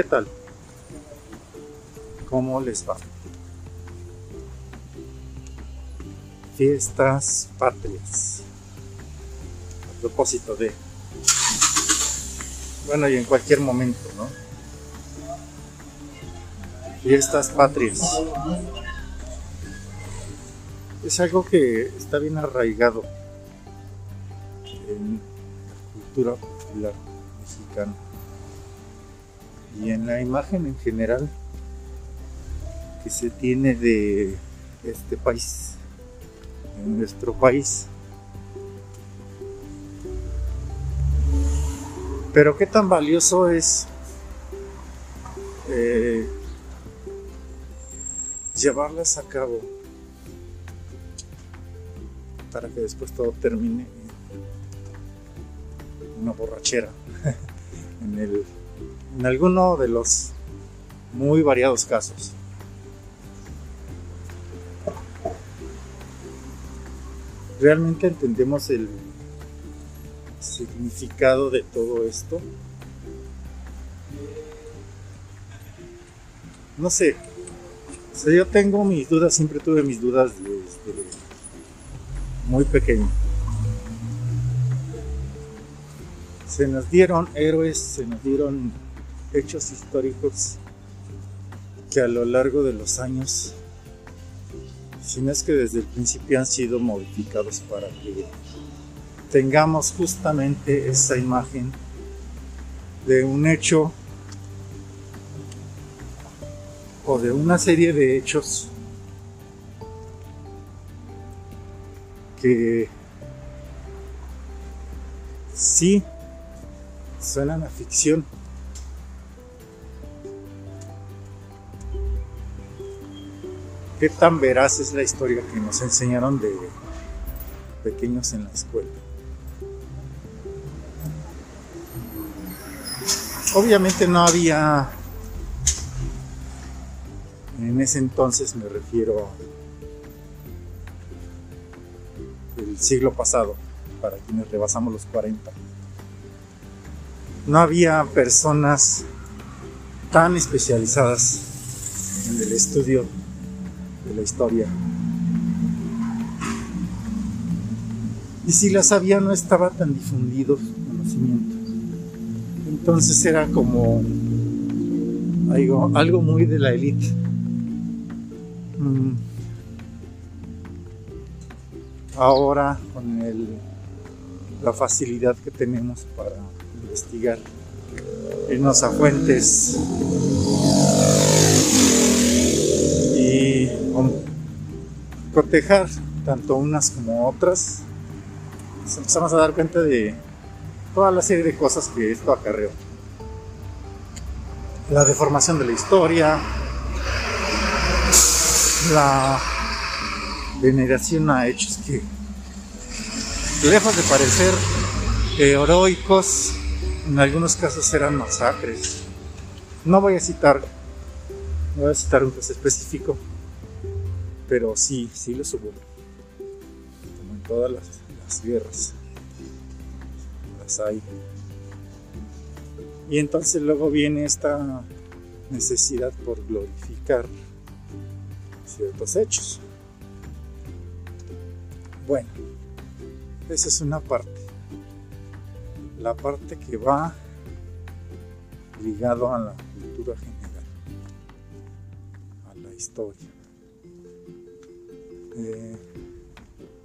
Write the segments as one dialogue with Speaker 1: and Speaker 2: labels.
Speaker 1: ¿qué tal? ¿Cómo les va? Fiestas patrias. A propósito de... Bueno, y en cualquier momento, ¿no? Fiestas patrias. Es algo que está bien arraigado en la cultura popular mexicana y en la imagen en general que se tiene de este país, en nuestro país. Pero qué tan valioso es eh, llevarlas a cabo para que después todo termine en una borrachera, en, el, en alguno de los muy variados casos. ¿Realmente entendemos el significado de todo esto? No sé. yo tengo mis dudas, siempre tuve mis dudas desde muy pequeño. Se nos dieron héroes, se nos dieron hechos históricos que a lo largo de los años si no es que desde el principio han sido modificados para que tengamos justamente esa imagen de un hecho o de una serie de hechos que sí suenan a ficción qué tan veraz es la historia que nos enseñaron de pequeños en la escuela. Obviamente no había, en ese entonces me refiero el siglo pasado, para quienes rebasamos los 40. No había personas tan especializadas en el estudio la historia. Y si la sabía no estaba tan difundido su conocimiento. Entonces era como algo, algo muy de la élite. Mm. Ahora con el, la facilidad que tenemos para investigar, irnos a fuentes cotejar tanto unas como otras, nos empezamos a dar cuenta de toda la serie de cosas que esto acarreó. La deformación de la historia, la veneración a hechos que, lejos de parecer heroicos, en algunos casos eran masacres. No voy a citar, no voy a citar un caso específico, pero sí, sí lo hubo. Como en todas las, guerras. Las hay. Y entonces luego viene esta necesidad por glorificar ciertos hechos. Bueno, esa es una parte. La parte que va ligado a la cultura general, a la historia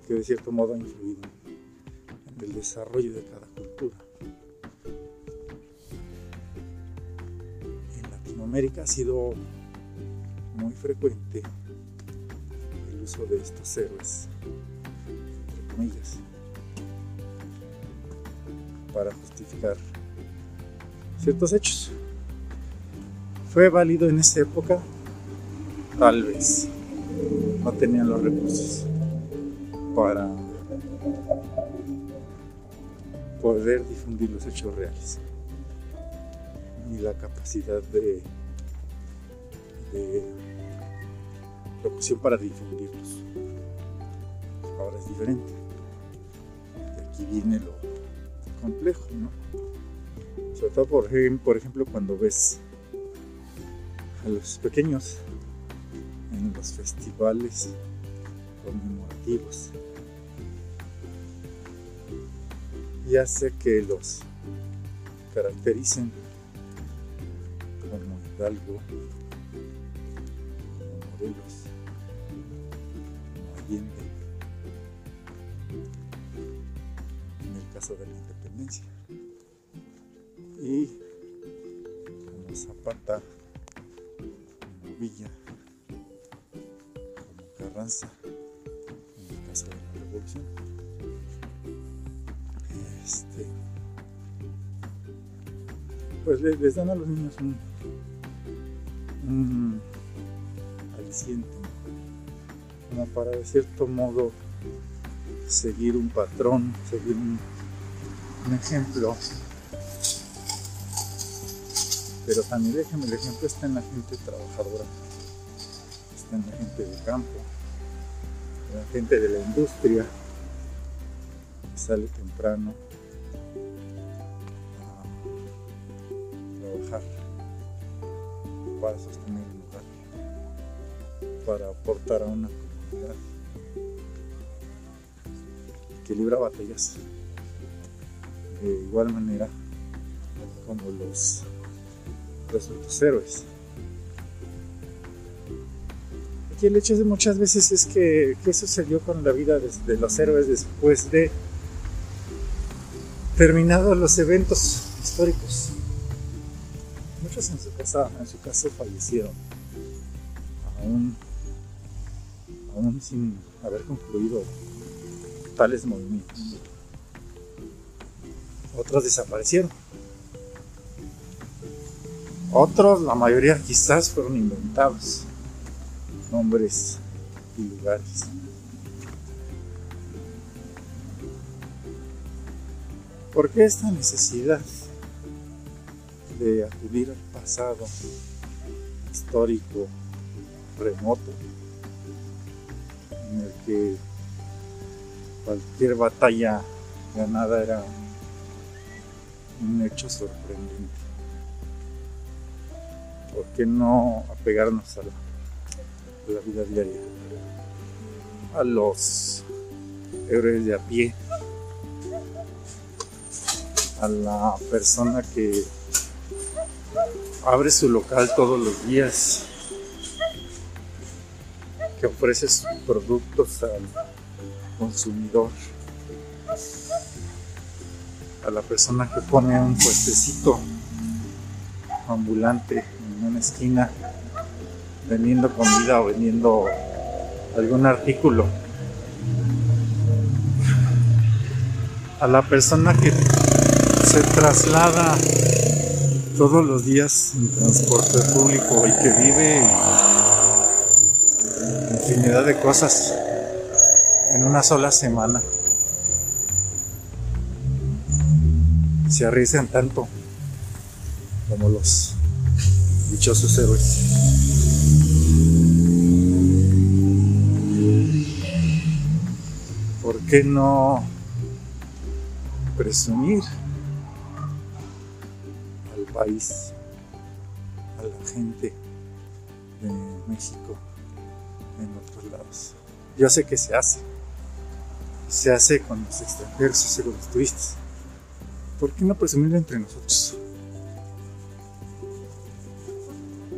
Speaker 1: que de cierto modo ha influido en el desarrollo de cada cultura. En Latinoamérica ha sido muy frecuente el uso de estos héroes, entre comillas, para justificar ciertos hechos. ¿Fue válido en esa época? Tal vez no tenían los recursos para poder difundir los hechos reales ni la capacidad de, de locución para difundirlos. Ahora es diferente. De aquí viene lo complejo, ¿no? Sobre todo, por, por ejemplo, cuando ves a los pequeños en los festivales conmemorativos. Y hace que los caractericen como Hidalgo, como Morelos, como Allende, en el caso de la Y como Zapata, como Villa, como Carranza, en el caso de la revolución. Este, pues le- les dan a los niños un, un aliciente, como para de cierto modo seguir un patrón, seguir un, un ejemplo. Pero también ejemplo, el ejemplo está en la gente trabajadora, está en la gente de campo, en la gente de la industria, que sale temprano a trabajar para sostener el lugar, para aportar a una comunidad que libra batallas de igual manera como los los héroes. Aquí el hecho de muchas veces es que qué sucedió con la vida de, de los héroes después de terminados los eventos históricos. Muchos en su casa, en su caso fallecieron, aún, aún sin haber concluido tales movimientos. Otros desaparecieron. Otros, la mayoría quizás fueron inventados. Nombres y lugares. ¿Por qué esta necesidad de acudir al pasado histórico, remoto, en el que cualquier batalla ganada era un hecho sorprendente? ¿Por qué no apegarnos a la, vida diaria? A los héroes de a pie, a la persona que abre su local todos los días, que ofrece sus productos al consumidor, a la persona que pone un puestecito ambulante en una esquina vendiendo comida o vendiendo algún artículo. A la persona que se traslada todos los días en transporte público y que vive infinidad de cosas en una sola semana. Se arriesgan tanto como los dichosos héroes. ¿Por qué no presumir al país, a la gente de México en otros lados? Yo sé que se hace. Se hace con los extranjeros, se hace con los turistas. ¿Por qué no presumirlo entre nosotros?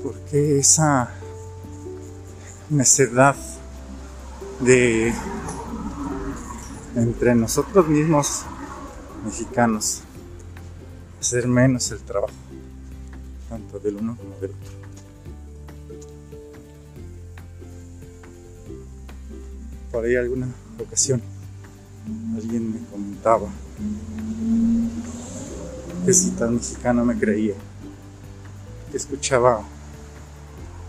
Speaker 1: ¿Por qué esa necedad de entre nosotros mismos mexicanos hacer menos el trabajo tanto del uno como del otro por ahí alguna ocasión alguien me comentaba tan mexicano me creía escuchaba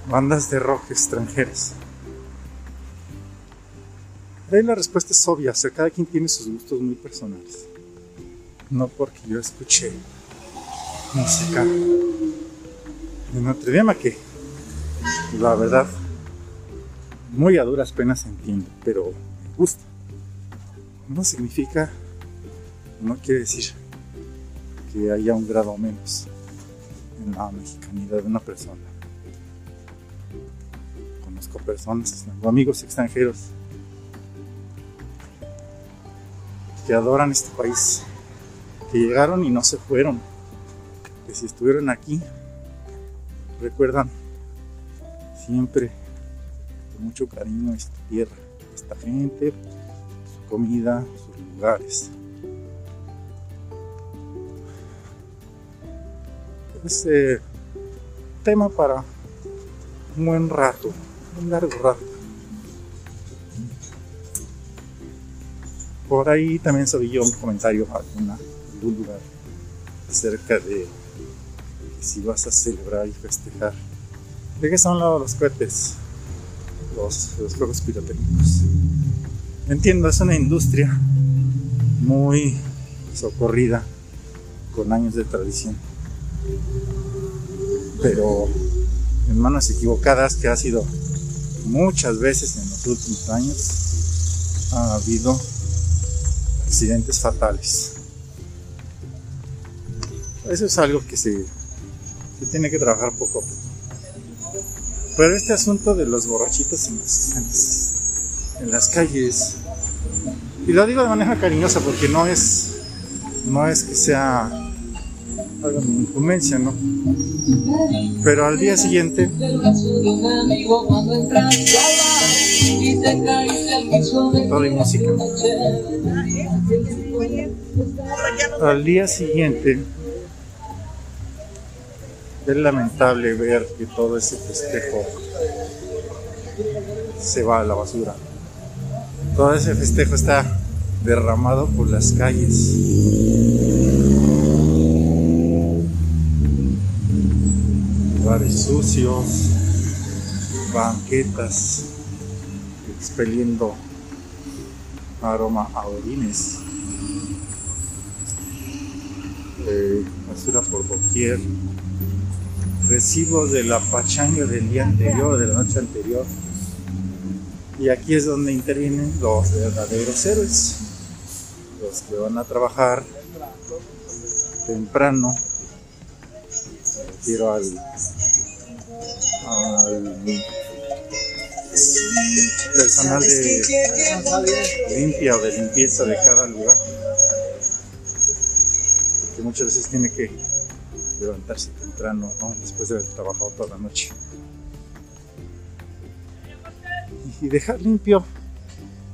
Speaker 1: bandas de rock extranjeras Ahí la respuesta es obvia, o sea, cada quien tiene sus gustos muy personales. No porque yo escuché música en otro idioma que la verdad muy a duras penas entiendo, pero me gusta. No significa, no quiere decir que haya un grado menos en la mexicanidad de una persona conozco personas, tengo amigos extranjeros que adoran este país, que llegaron y no se fueron, que si estuvieron aquí, recuerdan siempre con mucho cariño esta tierra, esta gente, su comida, sus lugares. Es eh, tema para un buen rato, un largo rato. Por ahí también subí yo un comentario alguna, algún acerca de si vas a celebrar y festejar. ¿De qué son los cohetes? Los, los juegos pirotécnicos. Entiendo, es una industria muy socorrida, con años de tradición. Pero en manos equivocadas, que ha sido muchas veces en los últimos años, ha habido accidentes fatales. Eso es algo que se, tiene que trabajar poco a poco. Pero este asunto de los borrachitos en las, en las calles, y lo digo de manera cariñosa porque no es, no es que sea de incumbencia, ¿no? Pero al día siguiente, todo y música. Al día siguiente, es lamentable ver que todo ese festejo se va a la basura. Todo ese festejo está derramado por las calles. Lugares sucios, banquetas, expeliendo aroma a orines. Eh, basura por doquier, recibos de la pachanga del día anterior, de la noche anterior. Y aquí es donde intervienen los verdaderos héroes, los que van a trabajar temprano. Al, al personal de limpia de limpieza de cada lugar. Que muchas veces tiene que levantarse temprano, ¿no? después de haber trabajado toda la noche. Y dejar limpio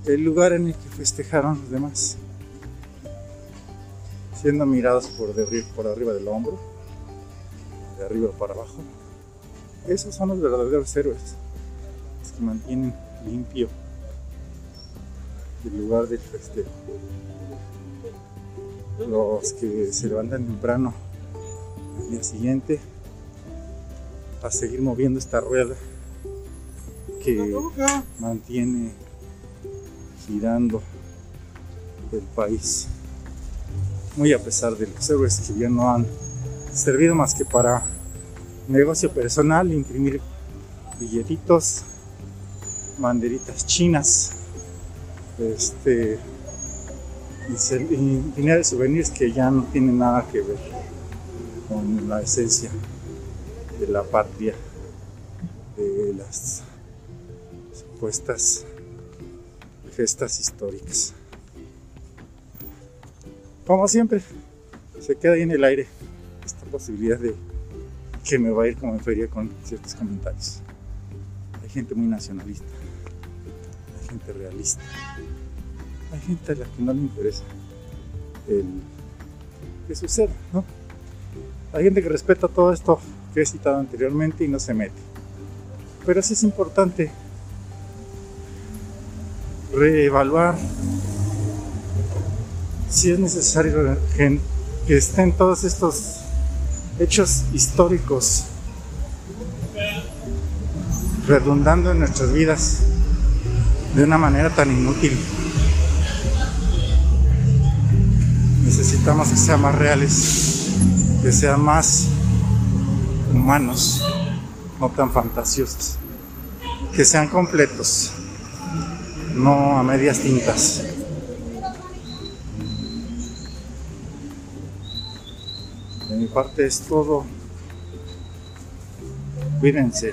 Speaker 1: el lugar en el que festejaron los demás. Siendo mirados por, de, por arriba del hombro, de arriba para abajo. Esos son los verdaderos héroes, los que mantienen limpio el lugar del festejo. Los que se levantan temprano al día siguiente a seguir moviendo esta rueda que mantiene girando el país. Muy a pesar de los héroes que ya no han servido más que para negocio personal, imprimir billetitos, banderitas chinas, este, dinero de souvenirs que ya no tienen nada que ver con la esencia de la patria, de las supuestas gestas históricas. Como siempre, se queda ahí en el aire esta posibilidad de que me va a ir como en feria con ciertos comentarios. Hay gente muy nacionalista, hay gente realista, hay gente a la que no le interesa el que suceda, ¿no? Hay gente que respeta todo esto que he citado anteriormente y no se mete. Pero sí es importante reevaluar si es necesario que estén todos estos hechos históricos redundando en nuestras vidas de una manera tan inútil. Necesitamos que sean más reales, que sean más humanos, no tan fantasiosos, que sean completos, no a medias tintas. Parte es todo. Cuídense.